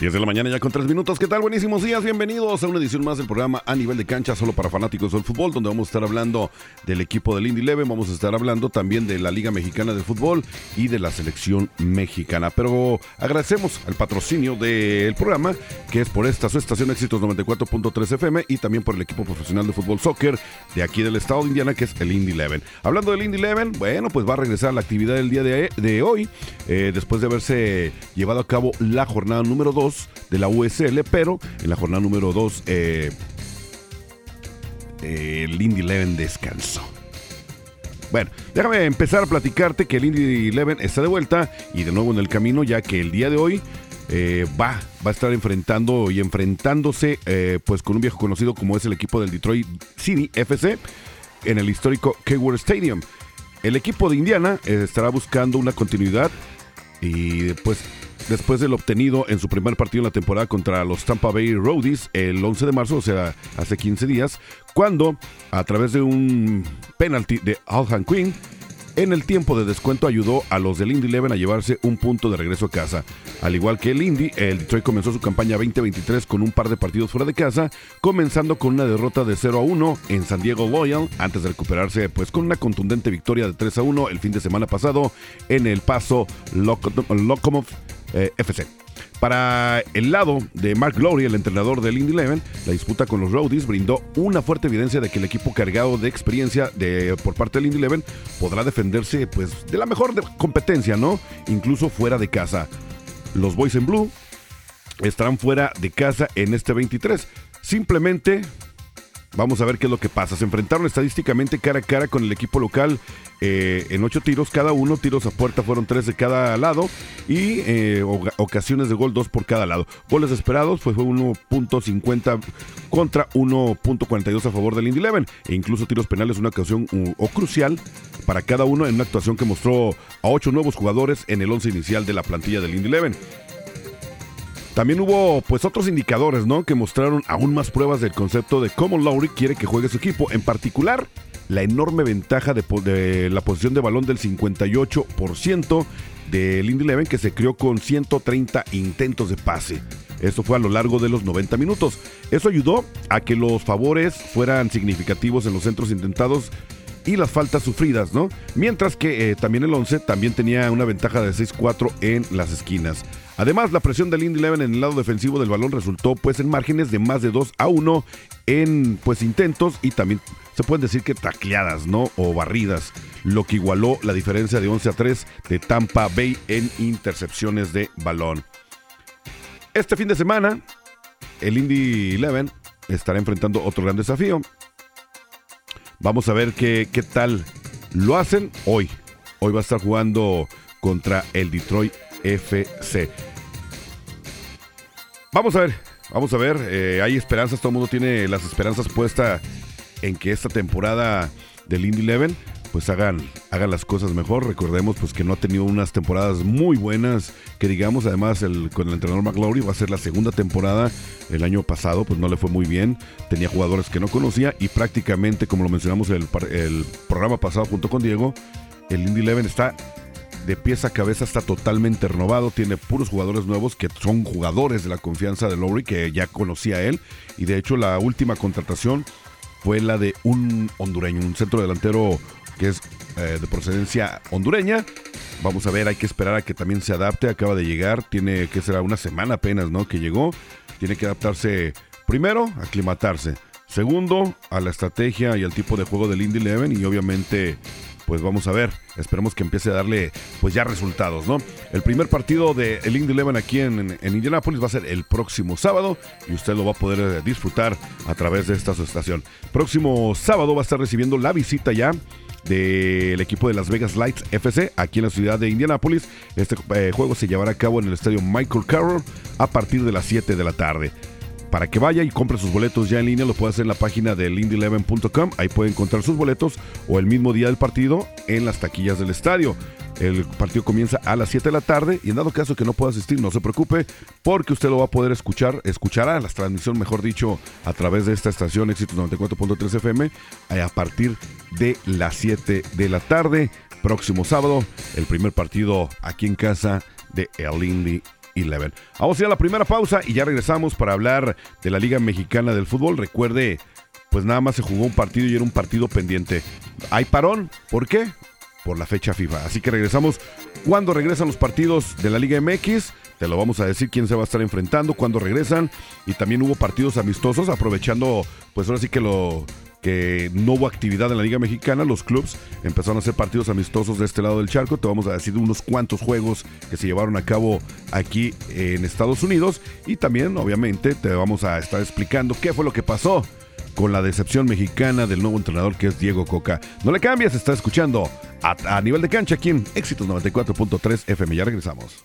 10 de la mañana ya con 3 minutos. ¿Qué tal? Buenísimos días. Bienvenidos a una edición más del programa a nivel de cancha solo para fanáticos del fútbol, donde vamos a estar hablando del equipo del Indy Eleven, vamos a estar hablando también de la Liga Mexicana de Fútbol y de la selección mexicana. Pero agradecemos al patrocinio del programa, que es por esta su estación Éxitos 94.3 FM y también por el equipo profesional de fútbol soccer de aquí del estado de Indiana, que es el Indy Eleven. Hablando del Indy Eleven, bueno, pues va a regresar a la actividad del día de, hoy, eh, después de haberse llevado a cabo la jornada número 2 de la USL, pero en la jornada número 2 eh, el Indy Eleven descansó. Bueno, déjame empezar a platicarte que el Indy Eleven está de vuelta y de nuevo en el camino, ya que el día de hoy eh, va, va a estar enfrentando y enfrentándose eh, pues con un viejo conocido como es el equipo del Detroit City FC en el histórico Keyworth Stadium. El equipo de Indiana estará buscando una continuidad y pues después de lo obtenido en su primer partido en la temporada contra los Tampa Bay Roadies el 11 de marzo, o sea, hace 15 días, cuando a través de un penalti de Alhan Quinn, en el tiempo de descuento ayudó a los del Indy Eleven a llevarse un punto de regreso a casa. Al igual que el Indy, el Detroit comenzó su campaña 2023 con un par de partidos fuera de casa, comenzando con una derrota de 0 a 1 en San Diego Loyal, antes de recuperarse pues con una contundente victoria de 3 a 1 el fin de semana pasado en el Paso Locomotive eh, FC. Para el lado de Mark Glory, el entrenador del Indy Eleven, la disputa con los Roadies brindó una fuerte evidencia de que el equipo cargado de experiencia de, por parte del Indy Eleven podrá defenderse pues, de la mejor competencia, ¿no? Incluso fuera de casa. Los Boys en Blue estarán fuera de casa en este 23. Simplemente Vamos a ver qué es lo que pasa. Se enfrentaron estadísticamente cara a cara con el equipo local eh, en ocho tiros cada uno. Tiros a puerta fueron tres de cada lado y eh, ocasiones de gol dos por cada lado. Goles esperados fue 1.50 contra 1.42 a favor del Indy Eleven. E incluso tiros penales una ocasión o crucial para cada uno en una actuación que mostró a ocho nuevos jugadores en el once inicial de la plantilla del Indy Eleven. También hubo pues otros indicadores, ¿no? Que mostraron aún más pruebas del concepto de cómo Lowry quiere que juegue su equipo. En particular, la enorme ventaja de, la posición de balón del 58% del Indy Eleven que se creó con 130 intentos de pase. Esto fue a lo largo de los 90 minutos. Eso ayudó a que los favores fueran significativos en los centros intentados y las faltas sufridas, ¿no? Mientras que eh, también el 11 también tenía una ventaja de 6-4 en las esquinas. Además, la presión del Indy Eleven en el lado defensivo del balón resultó pues en márgenes de más de 2 a 1 en pues intentos y también se pueden decir que tacleadas, ¿no? O barridas, lo que igualó la diferencia de 11 a 3 de Tampa Bay en intercepciones de balón. Este fin de semana, el Indy Eleven estará enfrentando otro gran desafío. Vamos a ver qué, qué tal lo hacen hoy. Hoy va a estar jugando contra el Detroit FC. Vamos a ver, vamos a ver. Eh, hay esperanzas, todo el mundo tiene las esperanzas puestas en que esta temporada del Indy Eleven pues hagan, hagan las cosas mejor. Recordemos pues que no ha tenido unas temporadas muy buenas, que digamos, además con el entrenador McLaury va a ser la segunda temporada. El año pasado pues no le fue muy bien, tenía jugadores que no conocía y prácticamente, como lo mencionamos el, el programa pasado junto con Diego, el Indy Eleven está de pieza a cabeza está totalmente renovado, tiene puros jugadores nuevos que son jugadores de la confianza de Lowry, que ya conocía él, y de hecho la última contratación fue la de un hondureño, un centro delantero que es eh, de procedencia hondureña. Vamos a ver, hay que esperar a que también se adapte, acaba de llegar, tiene que ser una semana apenas, ¿no? Que llegó, tiene que adaptarse primero, aclimatarse. Segundo, a la estrategia y al tipo de juego del Indy Eleven y obviamente pues vamos a ver, esperemos que empiece a darle pues ya resultados, ¿no? El primer partido de el Indy Eleven aquí en, en, Indianapolis va a ser el próximo sábado y usted lo va a poder eh, disfrutar a través de esta estación. Próximo sábado va a estar recibiendo la visita ya del equipo de Las Vegas Lights FC aquí en la ciudad de Indianapolis. Este eh, juego se llevará a cabo en el estadio Michael Carroll a partir de las 7 de la tarde para que vaya y compre sus boletos ya en línea, lo puede hacer en la página de lindy11.com. Ahí puede encontrar sus boletos o el mismo día del partido en las taquillas del estadio. El partido comienza a las 7 de la tarde y en dado caso que no pueda asistir, no se preocupe porque usted lo va a poder escuchar, escuchará la transmisión, mejor dicho, a través de esta estación Éxitos 94.3 FM a partir de las 7 de la tarde. Próximo sábado, el primer partido aquí en casa de El Indy 11. Vamos a ir a la primera pausa y ya regresamos para hablar de la Liga Mexicana del Fútbol. Recuerde, pues nada más se jugó un partido y era un partido pendiente. ¿Hay parón? ¿Por qué? Por la fecha FIFA. Así que regresamos. cuando regresan los partidos de la Liga MX? Te lo vamos a decir quién se va a estar enfrentando, cuándo regresan. Y también hubo partidos amistosos, aprovechando, pues ahora sí que lo, que no hubo actividad en la Liga Mexicana, los clubes empezaron a hacer partidos amistosos de este lado del charco. Te vamos a decir unos cuantos juegos que se llevaron a cabo aquí en Estados Unidos y también, obviamente, te vamos a estar explicando qué fue lo que pasó con la decepción mexicana del nuevo entrenador que es Diego Coca. No le cambies, está escuchando a, a nivel de cancha aquí en Éxitos 94.3 FM. Ya regresamos.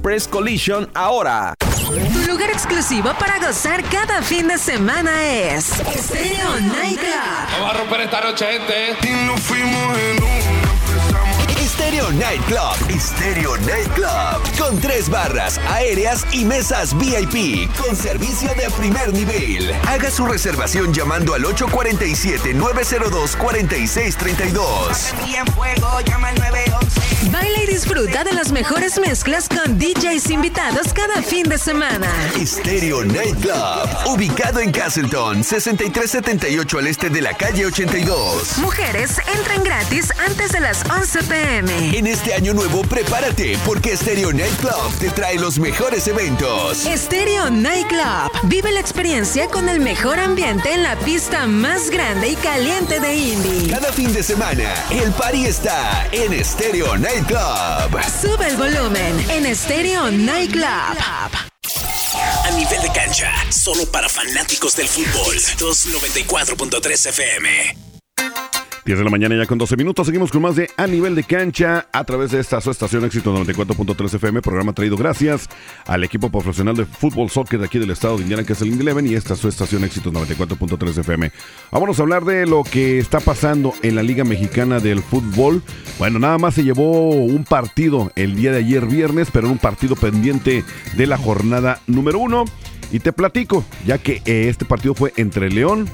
Express Collision ahora. Tu lugar exclusivo para gozar cada fin de semana es Stereo Nightclub. Vamos a romper esta noche, gente. Y nos fuimos en un Stereo Nightclub. Stereo Nightclub. Con tres barras aéreas y mesas VIP. Con servicio de primer nivel. Haga su reservación llamando al 847-902-4632. llama al 911. Baila y disfruta de las mejores mezclas con DJs invitados cada fin de semana. Stereo Nightclub, ubicado en Castleton, 6378 al este de la calle 82. Mujeres entran gratis antes de las 11 pm. En este año nuevo, prepárate porque Stereo Nightclub te trae los mejores eventos. Stereo Nightclub, vive la experiencia con el mejor ambiente en la pista más grande y caliente de Indy. Cada fin de semana, el party está en Stereo Nightclub. Club. Sube el volumen en Stereo Nightclub. A nivel de cancha, solo para fanáticos del fútbol. 294.3 FM. 10 de la mañana ya con 12 minutos. Seguimos con más de A Nivel de Cancha a través de esta su estación Éxito 94.3 FM. Programa traído gracias al equipo profesional de fútbol soccer de aquí del estado de Indiana, que es el Indy Eleven, y esta su estación Éxito 94.3 FM. Vámonos a hablar de lo que está pasando en la Liga Mexicana del Fútbol. Bueno, nada más se llevó un partido el día de ayer viernes, pero un partido pendiente de la jornada número uno. Y te platico, ya que eh, este partido fue entre León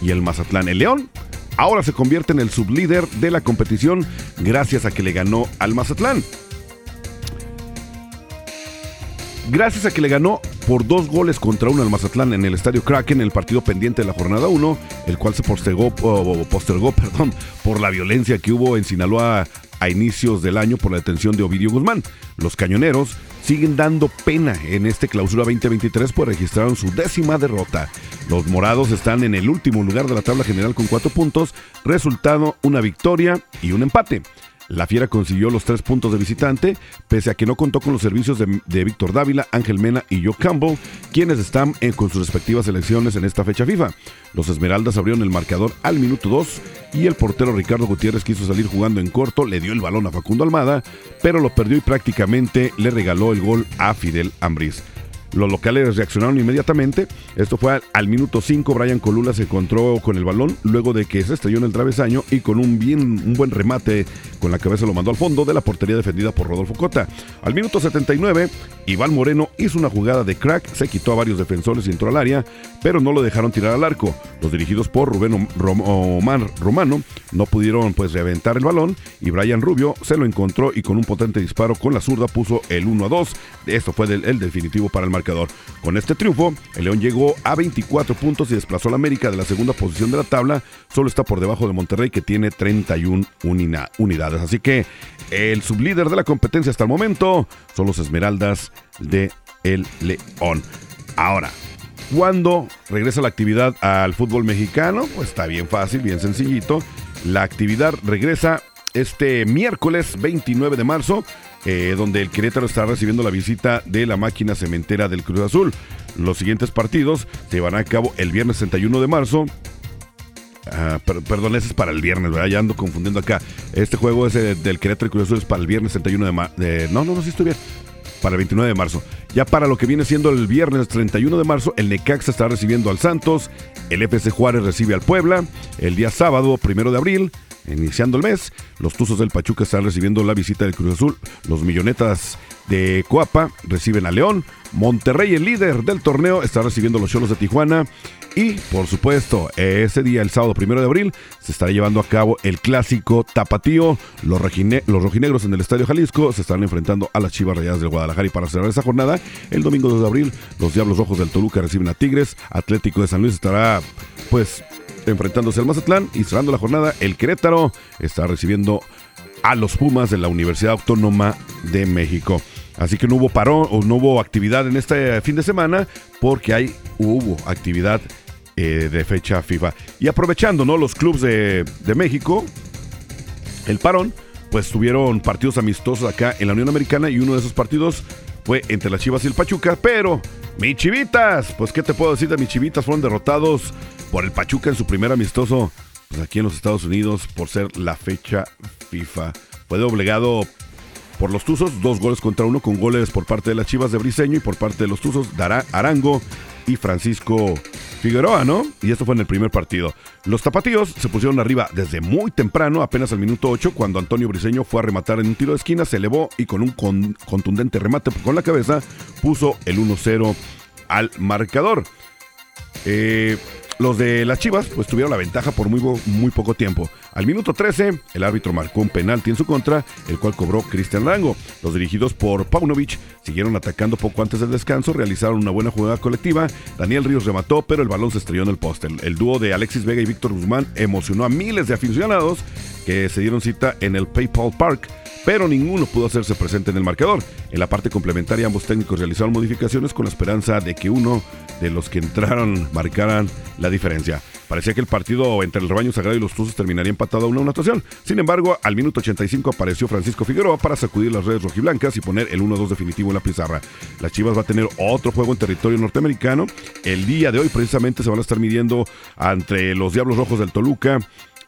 y el Mazatlán. El León ahora se convierte en el sublíder de la competición gracias a que le ganó al Mazatlán. Gracias a que le ganó por dos goles contra uno al Mazatlán en el Estadio Kraken, el partido pendiente de la jornada 1, el cual se postergó, postergó perdón, por la violencia que hubo en Sinaloa a inicios del año por la detención de Ovidio Guzmán. Los cañoneros siguen dando pena en este clausura 2023 pues registraron su décima derrota. Los morados están en el último lugar de la tabla general con cuatro puntos, resultado una victoria y un empate. La Fiera consiguió los tres puntos de visitante, pese a que no contó con los servicios de, Víctor Dávila, Ángel Mena y Joe Campbell, quienes están con sus respectivas selecciones en esta fecha FIFA. Los Esmeraldas abrieron el marcador al minuto 2 y el portero Ricardo Gutiérrez quiso salir jugando en corto, le dio el balón a Facundo Almada, pero lo perdió y prácticamente le regaló el gol a Fidel Ambriz. Los locales reaccionaron inmediatamente. Esto fue al, minuto 5. Brian Colula se encontró con el balón luego de que se estrelló en el travesaño y con un, bien, un buen remate con la cabeza lo mandó al fondo de la portería defendida por Rodolfo Cota. Al minuto 79, Iván Moreno hizo una jugada de crack, se quitó a varios defensores y entró al área, pero no lo dejaron tirar al arco. Los dirigidos por Rubén Omar Romano no pudieron pues reventar el balón y Brian Rubio se lo encontró y con un potente disparo con la zurda puso el 1 a 2. Esto fue el definitivo para el Con este triunfo, el León llegó a 24 puntos y desplazó a la América de la segunda posición de la tabla. Solo está por debajo de Monterrey que tiene 31 unidades. Así que el sublíder de la competencia hasta el momento son los Esmeraldas de El León. Ahora, ¿cuándo regresa la actividad al fútbol mexicano? Pues está bien fácil, bien sencillito. La actividad regresa este miércoles 29 de marzo, eh, donde el Querétaro está recibiendo la visita de la máquina cementera del Cruz Azul. Los siguientes partidos se llevarán a cabo el viernes 31 de marzo. Ah, perdón, ese es para el viernes, ¿verdad? Ya ando confundiendo acá. Este juego es eh, del Querétaro y Cruz Azul es para el viernes 31 de marzo. no, no, no, sí estoy bien para el 29 de marzo. Ya para lo que viene siendo el viernes 31 de marzo, el Necaxa está recibiendo al Santos, el FC Juárez recibe al Puebla, el día sábado, primero de abril, iniciando el mes, los Tuzos del Pachuca están recibiendo la visita del Cruz Azul, los Millonetas de Coapa reciben a León, Monterrey, el líder del torneo, está recibiendo los Cholos de Tijuana. Y, por supuesto, ese día, el sábado primero de abril, se estará llevando a cabo el clásico tapatío. Los, rojinegros en el Estadio Jalisco se estarán enfrentando a las Chivas Rayadas del Guadalajara. Y para cerrar esa jornada, el domingo 2 de abril, los Diablos Rojos del Toluca reciben a Tigres. Atlético de San Luis estará, pues, enfrentándose al Mazatlán. Y cerrando la jornada, el Querétaro está recibiendo a los Pumas de la Universidad Autónoma de México. Así que no hubo parón o no hubo actividad en este fin de semana porque hay, hubo actividad eh, de fecha FIFA. Y aprovechando ¿no? los clubes de, de México, el parón, pues tuvieron partidos amistosos acá en la Unión Americana y uno de esos partidos fue entre las Chivas y el Pachuca, pero mis Chivitas, pues qué te puedo decir de mis Chivitas, fueron derrotados por el Pachuca en su primer amistoso pues aquí en los Estados Unidos por ser la fecha FIFA. Fue doblegado por los Tuzos, dos goles contra uno con goles por parte de las Chivas de Briseño y por parte de los Tuzos, Dará Arango y Francisco Figueroa, ¿no? Y esto fue en el primer partido. Los tapatíos se pusieron arriba desde muy temprano, apenas al minuto 8, cuando Antonio Briseño fue a rematar en un tiro de esquina, se elevó y con un contundente remate con la cabeza puso el 1-0 al marcador. Eh, los de las Chivas pues tuvieron la ventaja por muy, muy poco tiempo. Al minuto 13, el árbitro marcó un penalti en su contra, el cual cobró Cristian Rango. Los dirigidos por Paunovic siguieron atacando poco antes del descanso, realizaron una buena jugada colectiva. Daniel Ríos remató, pero el balón se estrelló en el poste. El, dúo de Alexis Vega y Víctor Guzmán emocionó a miles de aficionados que se dieron cita en el PayPal Park pero ninguno pudo hacerse presente en el marcador. En la parte complementaria ambos técnicos realizaron modificaciones con la esperanza de que uno de los que entraron marcaran la diferencia. Parecía que el partido entre el rebaño sagrado y los Tuzos terminaría a una anotación. Sin embargo, al minuto 85 apareció Francisco Figueroa para sacudir las redes rojiblancas y poner el 1-2 definitivo en la pizarra. Las Chivas va a tener otro juego en territorio norteamericano. El día de hoy precisamente se van a estar midiendo entre los Diablos Rojos del Toluca.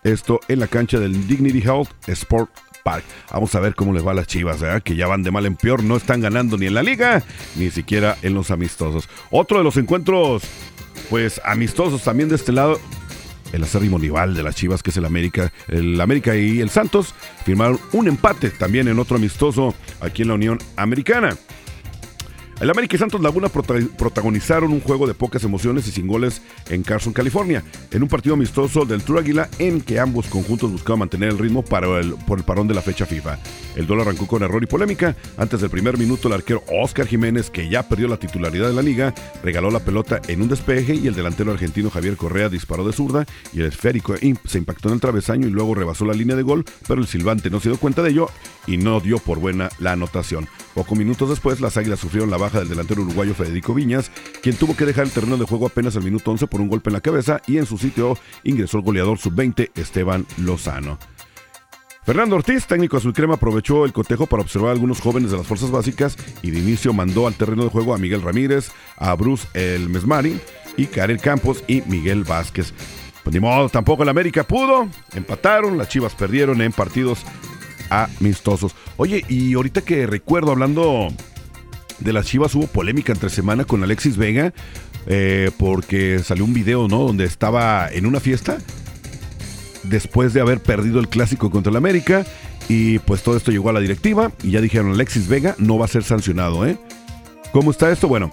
Esto en la cancha del Dignity Health Sport Park. Vamos a ver cómo les va a las Chivas, que ya van de mal en peor, no están ganando ni en la liga, ni siquiera en los amistosos. Otro de los encuentros, pues amistosos también de este lado, el acérrimo rival de las Chivas, que es el América. El América y el Santos firmaron un empate también en otro amistoso aquí en la Unión Americana. El América y Santos Laguna protagonizaron un juego de pocas emociones y sin goles en Carson, California, en un partido amistoso del Tour Águila en que ambos conjuntos buscaban mantener el ritmo para el, por el parón de la fecha FIFA. El duelo arrancó con error y polémica. Antes del primer minuto, el arquero Oscar Jiménez, que ya perdió la titularidad de la liga, regaló la pelota en un despeje y el delantero argentino Javier Correa disparó de zurda y el esférico se impactó en el travesaño y luego rebasó la línea de gol, pero el silbante no se dio cuenta de ello y no dio por buena la anotación. Pocos minutos después, las Águilas sufrieron la baja del delantero uruguayo Federico Viñas, quien tuvo que dejar el terreno de juego apenas al minuto 11 por un golpe en la cabeza y en su sitio ingresó el goleador sub-20 Esteban Lozano. Fernando Ortiz, técnico azul crema, aprovechó el cotejo para observar a algunos jóvenes de las fuerzas básicas y de inicio mandó al terreno de juego a Miguel Ramírez, a Bruce El Mesmari y Karel Campos y Miguel Vázquez. Pues ni modo, tampoco el América pudo. Empataron, las Chivas perdieron en partidos amistosos. Oye, y ahorita que recuerdo hablando de las Chivas hubo polémica entre semana con Alexis Vega eh, porque salió un video, ¿no? Donde estaba en una fiesta después de haber perdido el clásico contra el América y pues todo esto llegó a la directiva y ya dijeron Alexis Vega no va a ser sancionado, ¿eh? ¿Cómo está esto? Bueno,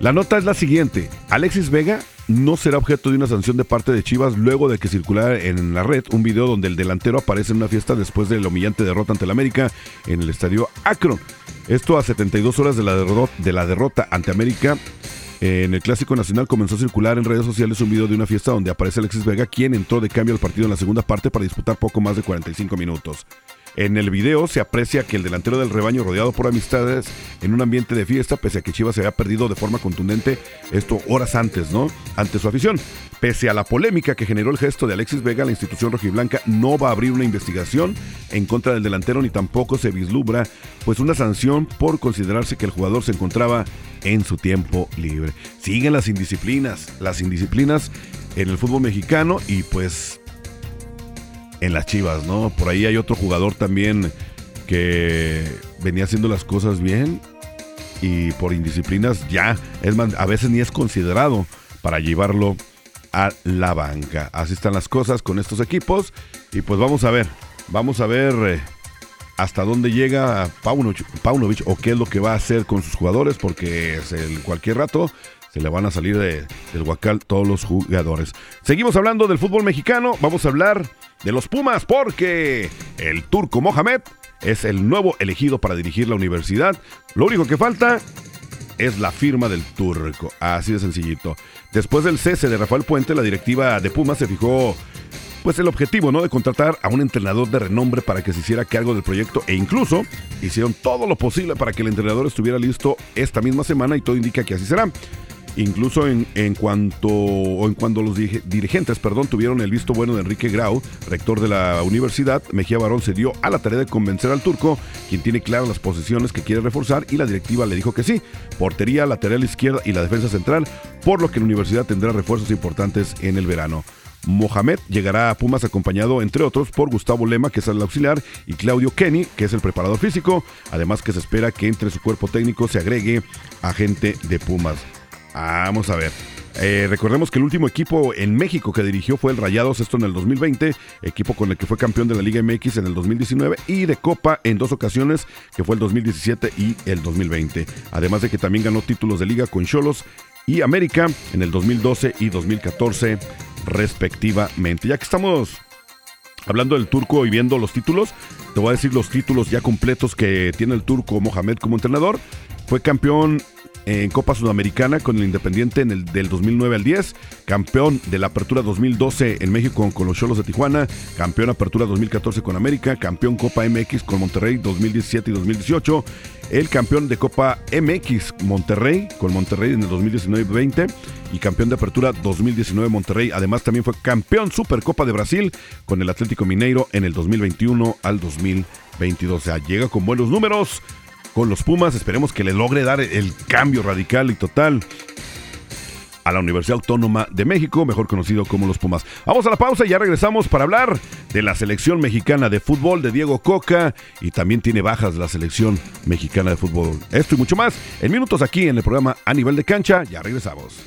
la nota es la siguiente. Alexis Vega no será objeto de una sanción de parte de Chivas luego de que circulara en la red un video donde el delantero aparece en una fiesta después de la humillante derrota ante el América en el estadio Akron. Esto a 72 horas de la, de la derrota ante América. En el Clásico Nacional comenzó a circular en redes sociales un video de una fiesta donde aparece Alexis Vega, quien entró de cambio al partido en la segunda parte para disputar poco más de 45 minutos. En el video se aprecia que el delantero del rebaño rodeado por amistades en un ambiente de fiesta, pese a que Chivas se había perdido de forma contundente esto horas antes, ¿no? Ante su afición. Pese a la polémica que generó el gesto de Alexis Vega, la institución rojiblanca no va a abrir una investigación en contra del delantero ni tampoco se vislumbra pues una sanción por considerarse que el jugador se encontraba en su tiempo libre. Siguen las indisciplinas, las indisciplinas en el fútbol mexicano y pues en las Chivas, ¿no? Por ahí hay otro jugador también que venía haciendo las cosas bien y por indisciplinas ya, es a veces ni es considerado para llevarlo a la banca. Así están las cosas con estos equipos y pues vamos a ver, vamos a ver eh, hasta dónde llega Paunovic, o qué es lo que va a hacer con sus jugadores porque en cualquier rato se le van a salir del huacal todos los jugadores. Seguimos hablando del fútbol mexicano, vamos a hablar de los Pumas porque el turco Mohamed es el nuevo elegido para dirigir la universidad. Lo único que falta es la firma del turco, así de sencillito. Después del cese de Rafael Puente, la directiva de Pumas se fijó pues el objetivo, ¿no? De contratar a un entrenador de renombre para que se hiciera cargo del proyecto e incluso hicieron todo lo posible para que el entrenador estuviera listo esta misma semana y todo indica que así será. Incluso en, en cuanto o en cuando los dirigentes, perdón, tuvieron el visto bueno de Enrique Grau, rector de la universidad, Mejía Barón se dio a la tarea de convencer al turco, quien tiene claras las posiciones que quiere reforzar y la directiva le dijo que sí. Portería, lateral izquierda y la defensa central, por lo que la universidad tendrá refuerzos importantes en el verano. Mohamed llegará a Pumas acompañado, entre otros, por Gustavo Lema, que es el auxiliar, y Claudio Kenny, que es el preparador físico. Además que se espera que entre su cuerpo técnico se agregue agente de Pumas. Vamos a ver. Eh, recordemos que el último equipo en México que dirigió fue el Rayados, esto en el 2020, equipo con el que fue campeón de la Liga MX en el 2019 y de Copa en dos ocasiones, que fue el 2017 y el 2020. Además de que también ganó títulos de liga con Cholos y América en el 2012 y 2014 respectivamente. Ya que estamos hablando del turco y viendo los títulos, te voy a decir los títulos ya completos que tiene el turco Mohamed como entrenador. Fue campeón en Copa Sudamericana con el Independiente en el del 2009 al 10, campeón de la Apertura 2012 en México con los Cholos de Tijuana, campeón Apertura 2014 con América, campeón Copa MX con Monterrey 2017 y 2018, el campeón de Copa MX Monterrey con Monterrey en el 2019-20 y campeón de Apertura 2019 Monterrey. Además también fue campeón Supercopa de Brasil con el Atlético Mineiro en el 2021 al 2022. O sea, llega con buenos números con los Pumas. Esperemos que le logre dar el cambio radical y total a la Universidad Autónoma de México, mejor conocido como los Pumas. Vamos a la pausa y ya regresamos para hablar de la selección mexicana de fútbol de Diego Coca y también tiene bajas la selección mexicana de fútbol. Esto y mucho más en minutos aquí en el programa A Nivel de Cancha. Ya regresamos.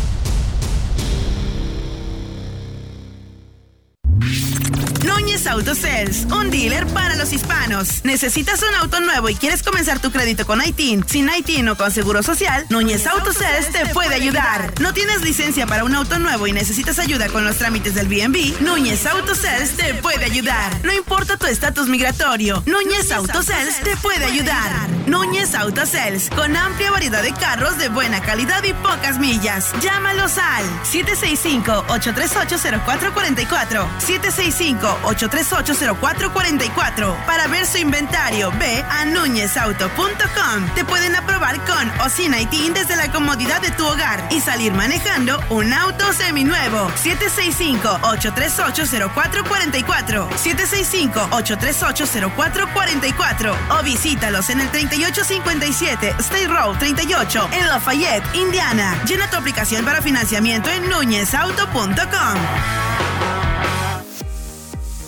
Auto Sales, un dealer para los hispanos. ¿Necesitas un auto nuevo y quieres comenzar tu crédito con ITIN, sin ITIN o con seguro social? Núñez Auto Sales te puede ayudar. ¿No tienes licencia para un auto nuevo y necesitas ayuda con los trámites del BNB? Núñez Auto Sales te puede ayudar. No importa tu estatus migratorio, Núñez Auto Sales te puede ayudar. Núñez Auto Sales, con amplia variedad de carros de buena calidad y pocas millas. Llámalos al 765-838-0444. 765-838-0444. Para ver su inventario, ve a núñezauto.com. Te pueden aprobar con o sin ITIN desde la comodidad de tu hogar y salir manejando un auto seminuevo. 765-838-0444. 765-838-0444. O visítalos en el 3857 State Road 38 en Lafayette, Indiana. Llena tu aplicación para financiamiento en núñezauto.com.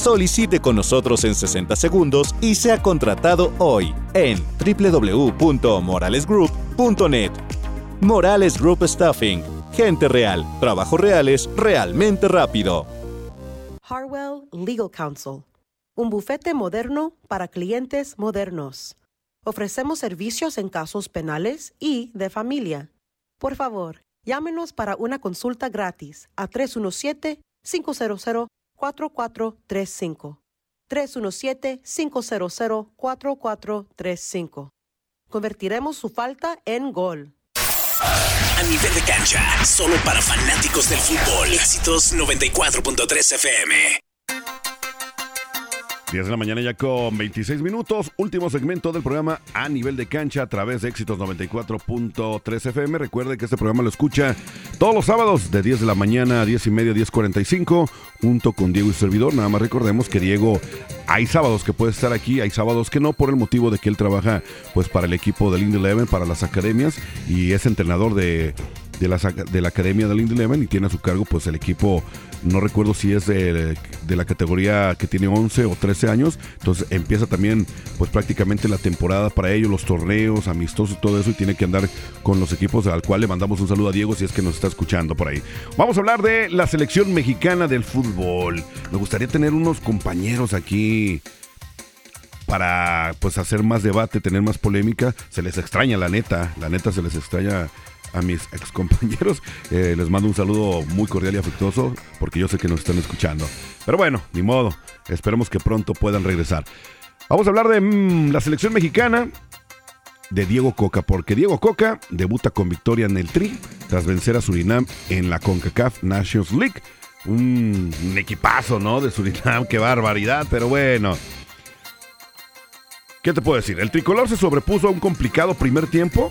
Solicite con nosotros en 60 segundos y sea contratado hoy en www.moralesgroup.net. Morales Group Staffing. Gente real. Trabajos reales realmente rápido. Harwell Legal Counsel. Un bufete moderno para clientes modernos. Ofrecemos servicios en casos penales y de familia. Por favor, llámenos para una consulta gratis a 317 500 4435 317-500-4435. Convertiremos su falta en gol. A nivel de cancha, solo para fanáticos del fútbol. Éxitos 94.3 FM. 10 de la mañana ya con 26 minutos. Último segmento del programa a nivel de cancha a través de éxitos 94.3 FM. Recuerde que este programa lo escucha todos los sábados de 10 de la mañana a 10 y media, 10.45 junto con Diego y servidor. Nada más recordemos que Diego hay sábados que puede estar aquí, hay sábados que no por el motivo de que él trabaja pues para el equipo del Indy Eleven, para las academias y es entrenador de de la, de la Academia del Indy Eleven y tiene a su cargo pues el equipo, no recuerdo si es de, de, la categoría que tiene 11 o 13 años, entonces empieza también pues prácticamente la temporada para ellos, los torneos, amistosos todo eso y tiene que andar con los equipos al cual le mandamos un saludo a Diego si es que nos está escuchando por ahí. Vamos a hablar de la selección mexicana del fútbol. Me gustaría tener unos compañeros aquí para pues hacer más debate, tener más polémica. Se les extraña la neta, la neta se les extraña a mis ex compañeros. Eh, les mando un saludo muy cordial y afectuoso porque yo sé que nos están escuchando. Pero bueno, ni modo. Esperemos que pronto puedan regresar. Vamos a hablar de mm, la selección mexicana de Diego Coca, porque Diego Coca debuta con victoria en el Tri tras vencer a Surinam en la CONCACAF Nations League. Un equipazo, ¿no? De Surinam, qué barbaridad, pero bueno. ¿Qué te puedo decir? El tricolor se sobrepuso a un complicado primer tiempo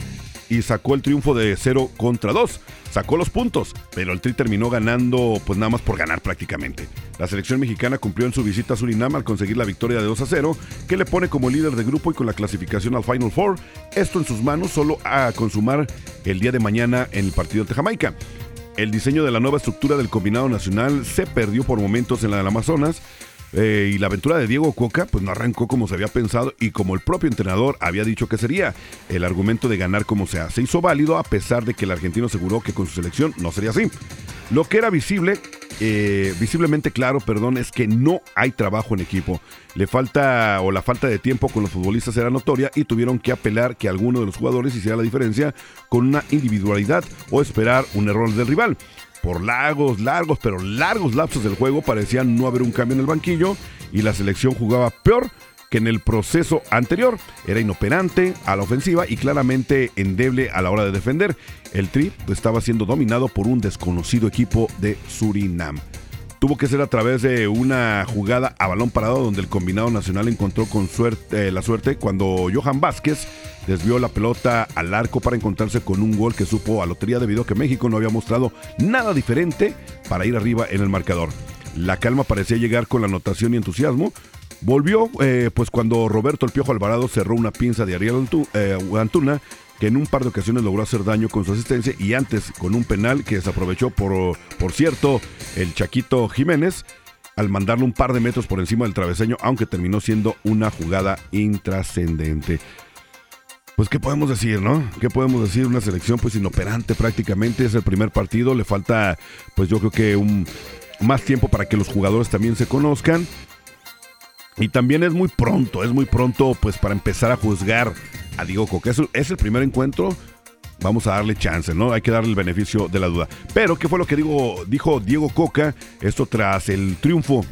y sacó el triunfo de 0 contra 2. Sacó los puntos, pero el Tri terminó ganando, pues nada más por ganar prácticamente. La selección mexicana cumplió en su visita a Surinam al conseguir la victoria de 2 a 0, que le pone como líder de grupo y con la clasificación al Final Four. Esto en sus manos solo a consumar el día de mañana en el partido de Jamaica. El diseño de la nueva estructura del combinado nacional se perdió por momentos en la del Amazonas, eh, y la aventura de Diego Coca pues no arrancó como se había pensado y como el propio entrenador había dicho que sería. El argumento de ganar como sea se hizo válido a pesar de que el argentino aseguró que con su selección no sería así. Lo que era visible, eh, visiblemente claro, perdón, es que no hay trabajo en equipo. Le falta o la falta de tiempo con los futbolistas era notoria y tuvieron que apelar que alguno de los jugadores hiciera la diferencia con una individualidad o esperar un error del rival. Por largos, largos, pero largos lapsos del juego parecían no haber un cambio en el banquillo y la selección jugaba peor que en el proceso anterior. Era inoperante a la ofensiva y claramente endeble a la hora de defender. El Tri estaba siendo dominado por un desconocido equipo de Surinam. Tuvo que ser a través de una jugada a balón parado donde el combinado nacional encontró con suerte, eh, la suerte cuando Johan Vázquez desvió la pelota al arco para encontrarse con un gol que supo a lotería debido a que México no había mostrado nada diferente para ir arriba en el marcador. La calma parecía llegar con la anotación y entusiasmo. Volvió eh, pues cuando Roberto El Piojo Alvarado cerró una pinza de Ariel eh, Antuna que en un par de ocasiones logró hacer daño con su asistencia y antes con un penal que desaprovechó por, por cierto el Chaquito Jiménez al mandarle un par de metros por encima del traveseño, aunque terminó siendo una jugada intrascendente. Pues, ¿qué podemos decir, no? ¿Qué podemos decir? Una selección, pues, inoperante prácticamente. Es el primer partido. Le falta, pues, yo creo que un más tiempo para que los jugadores también se conozcan. Y también es muy pronto, es muy pronto, pues, para empezar a juzgar a Diego Coca. Es, el primer encuentro. Vamos a darle chance, ¿no? Hay que darle el beneficio de la duda. Pero, ¿qué fue lo que digo, dijo Diego Coca? Esto tras el triunfo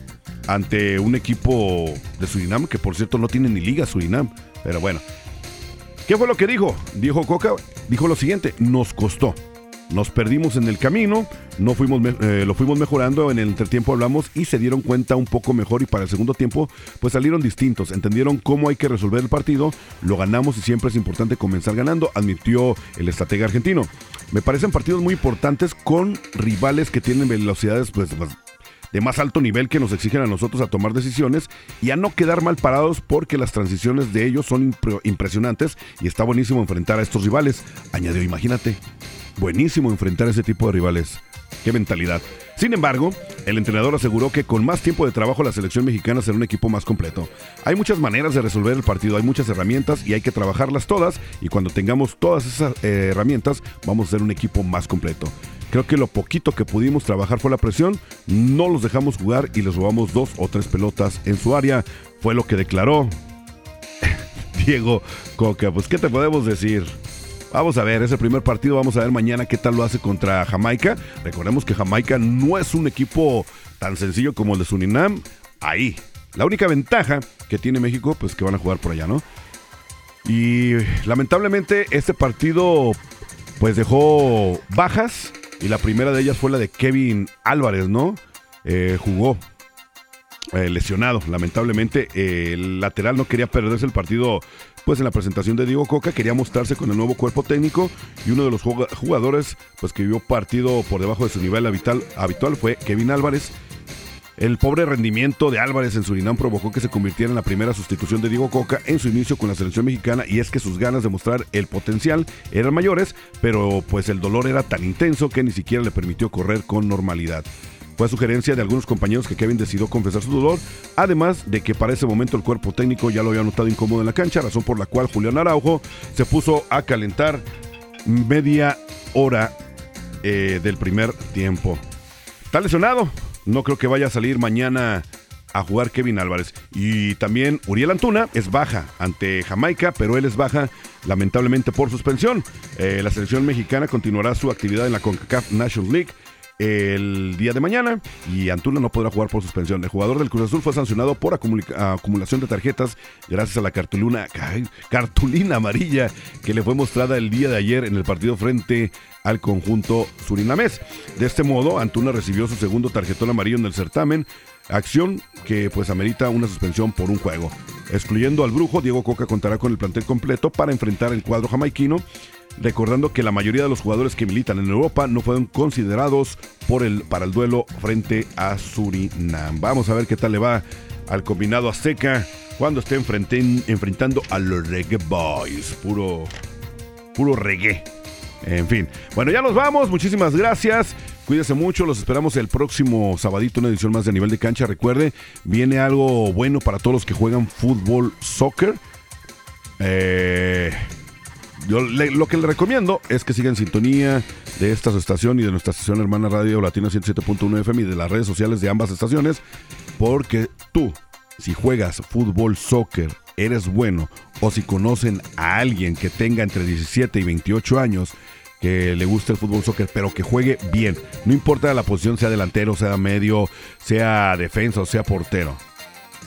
ante un equipo de Surinam, que por cierto no tiene ni liga Surinam. Pero bueno. ¿Qué fue lo que dijo? Dijo Coca, dijo lo siguiente, nos costó. Nos perdimos en el camino, no fuimos eh, lo fuimos mejorando, en el entretiempo hablamos y se dieron cuenta un poco mejor y para el segundo tiempo pues salieron distintos, entendieron cómo hay que resolver el partido, lo ganamos y siempre es importante comenzar ganando, admitió el estratega argentino. Me parecen partidos muy importantes con rivales que tienen velocidades pues, pues de más alto nivel que nos exigen a nosotros a tomar decisiones y a no quedar mal parados porque las transiciones de ellos son impresionantes y está buenísimo enfrentar a estos rivales. Añadió, imagínate, buenísimo enfrentar a ese tipo de rivales. Qué mentalidad. Sin embargo, el entrenador aseguró que con más tiempo de trabajo la selección mexicana será un equipo más completo. Hay muchas maneras de resolver el partido, hay muchas herramientas y hay que trabajarlas todas y cuando tengamos todas esas eh, herramientas vamos a ser un equipo más completo. Creo que lo poquito que pudimos trabajar fue la presión, no los dejamos jugar y les robamos dos o tres pelotas en su área. Fue lo que declaró Diego Coca. Pues, ¿qué te podemos decir? Vamos a ver, ese primer partido, vamos a ver mañana qué tal lo hace contra Jamaica. Recordemos que Jamaica no es un equipo tan sencillo como el de Surinam. Ahí. La única ventaja que tiene México, pues que van a jugar por allá, ¿no? Y lamentablemente este partido, pues dejó bajas. Y la primera de ellas fue la de Kevin Álvarez, ¿no? Eh, jugó eh, lesionado, lamentablemente. el lateral no quería perderse el partido pues en la presentación de Diego Coca quería mostrarse con el nuevo cuerpo técnico y uno de los jugadores pues que vio partido por debajo de su nivel habitual, habitual fue Kevin Álvarez. El pobre rendimiento de Álvarez en Surinam provocó que se convirtiera en la primera sustitución de Diego Coca en su inicio con la selección mexicana y es que sus ganas de mostrar el potencial eran mayores, pero pues el dolor era tan intenso que ni siquiera le permitió correr con normalidad. Fue a sugerencia de algunos compañeros que Kevin decidió confesar su dolor, además de que para ese momento el cuerpo técnico ya lo había notado incómodo en la cancha, razón por la cual Julián Araujo se puso a calentar media hora eh, del primer tiempo. Está lesionado, no creo que vaya a salir mañana a jugar Kevin Álvarez. Y también Uriel Antuna es baja ante Jamaica, pero él es baja lamentablemente por suspensión. Eh, la selección mexicana continuará su actividad en la CONCACAF National League el día de mañana y Antuna no podrá jugar por suspensión. El jugador del Cruz Azul fue sancionado por acumulación de tarjetas gracias a la cartulina, cartulina amarilla que le fue mostrada el día de ayer en el partido frente al conjunto surinamés. De este modo, Antuna recibió su segundo tarjetón amarillo en el certamen, acción que pues amerita una suspensión por un juego. Excluyendo al brujo, Diego Coca contará con el plantel completo para enfrentar el cuadro jamaiquino recordando que la mayoría de los jugadores que militan en Europa no fueron considerados por el, para el duelo frente a Surinam. Vamos a ver qué tal le va al combinado Azteca cuando esté enfrentando a los Reggae Boys. Puro, puro reggae. En fin. Bueno, ya nos vamos. Muchísimas gracias. Cuídese mucho, los esperamos el próximo sabadito, una edición más de nivel de cancha. Recuerde, viene algo bueno para todos los que juegan fútbol, soccer. Eh, yo lo que le recomiendo es que sigan en sintonía de esta estación y de nuestra estación hermana Radio Latina 107.1 FM y de las redes sociales de ambas estaciones, porque tú, si juegas fútbol, soccer, eres bueno, o si conocen a alguien que tenga entre 17 y 28 años, que le guste el fútbol soccer, pero que juegue bien. No importa la posición, sea delantero, sea medio, sea defensa o sea portero.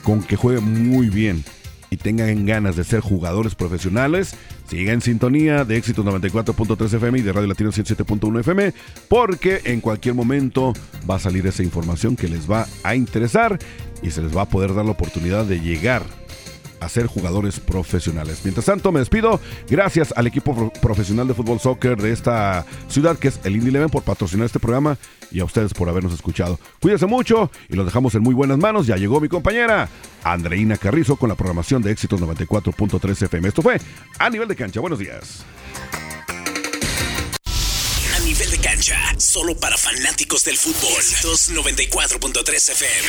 Con que juegue muy bien y tengan ganas de ser jugadores profesionales, siga en sintonía de Éxitos 94.3 FM y de Radio Latino 107.1 FM, porque en cualquier momento va a salir esa información que les va a interesar y se les va a poder dar la oportunidad de llegar a ser jugadores profesionales. Mientras tanto, me despido. Gracias al equipo profesional de fútbol soccer de esta ciudad, que es el Indy Eleven, por patrocinar este programa y a ustedes por habernos escuchado. Cuídense mucho y los dejamos en muy buenas manos. Ya llegó mi compañera Andreina Carrizo con la programación de Éxitos 94.3 FM. Esto fue A Nivel de Cancha. Buenos días. A Nivel de Cancha, solo para fanáticos del fútbol. Éxitos 94.3 FM.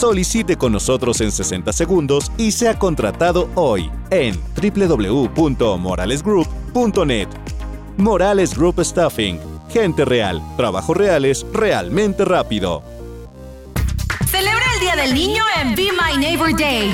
Solicite con nosotros en 60 segundos y sea contratado hoy en www.moralesgroup.net. Morales Group Staffing. Gente real. Trabajos reales realmente rápido. Celebra el Día del Niño en Be My Neighbor Day.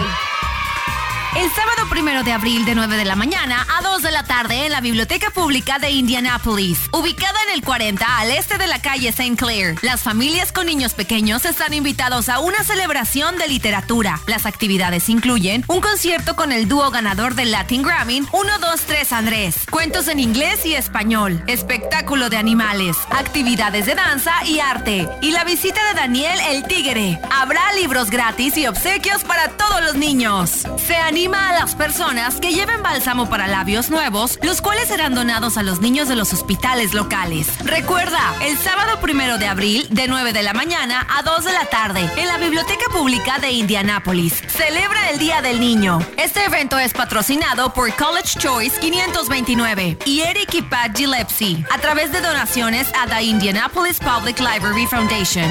El sábado primero de abril de 9 de la mañana a 2 de la tarde en la Biblioteca Pública de Indianapolis, ubicada en el 40 al este de la calle St. Clair. Las familias con niños pequeños están invitados a una celebración de literatura. Las actividades incluyen un concierto con el dúo ganador del Latin Grammy 123 Andrés, cuentos en inglés y español, espectáculo de animales, actividades de danza y arte, y la visita de Daniel el Tigre. Habrá libros gratis y obsequios para todos los niños. Se a las personas que lleven bálsamo para labios nuevos, los cuales serán donados a los niños de los hospitales locales. Recuerda, el sábado primero de abril, de 9 de la mañana a 2 de la tarde, en la Biblioteca Pública de Indianápolis. Celebra el Día del Niño. Este evento es patrocinado por College Choice 529 y Eric y Pat Gillespie a través de donaciones a the Indianapolis Public Library Foundation.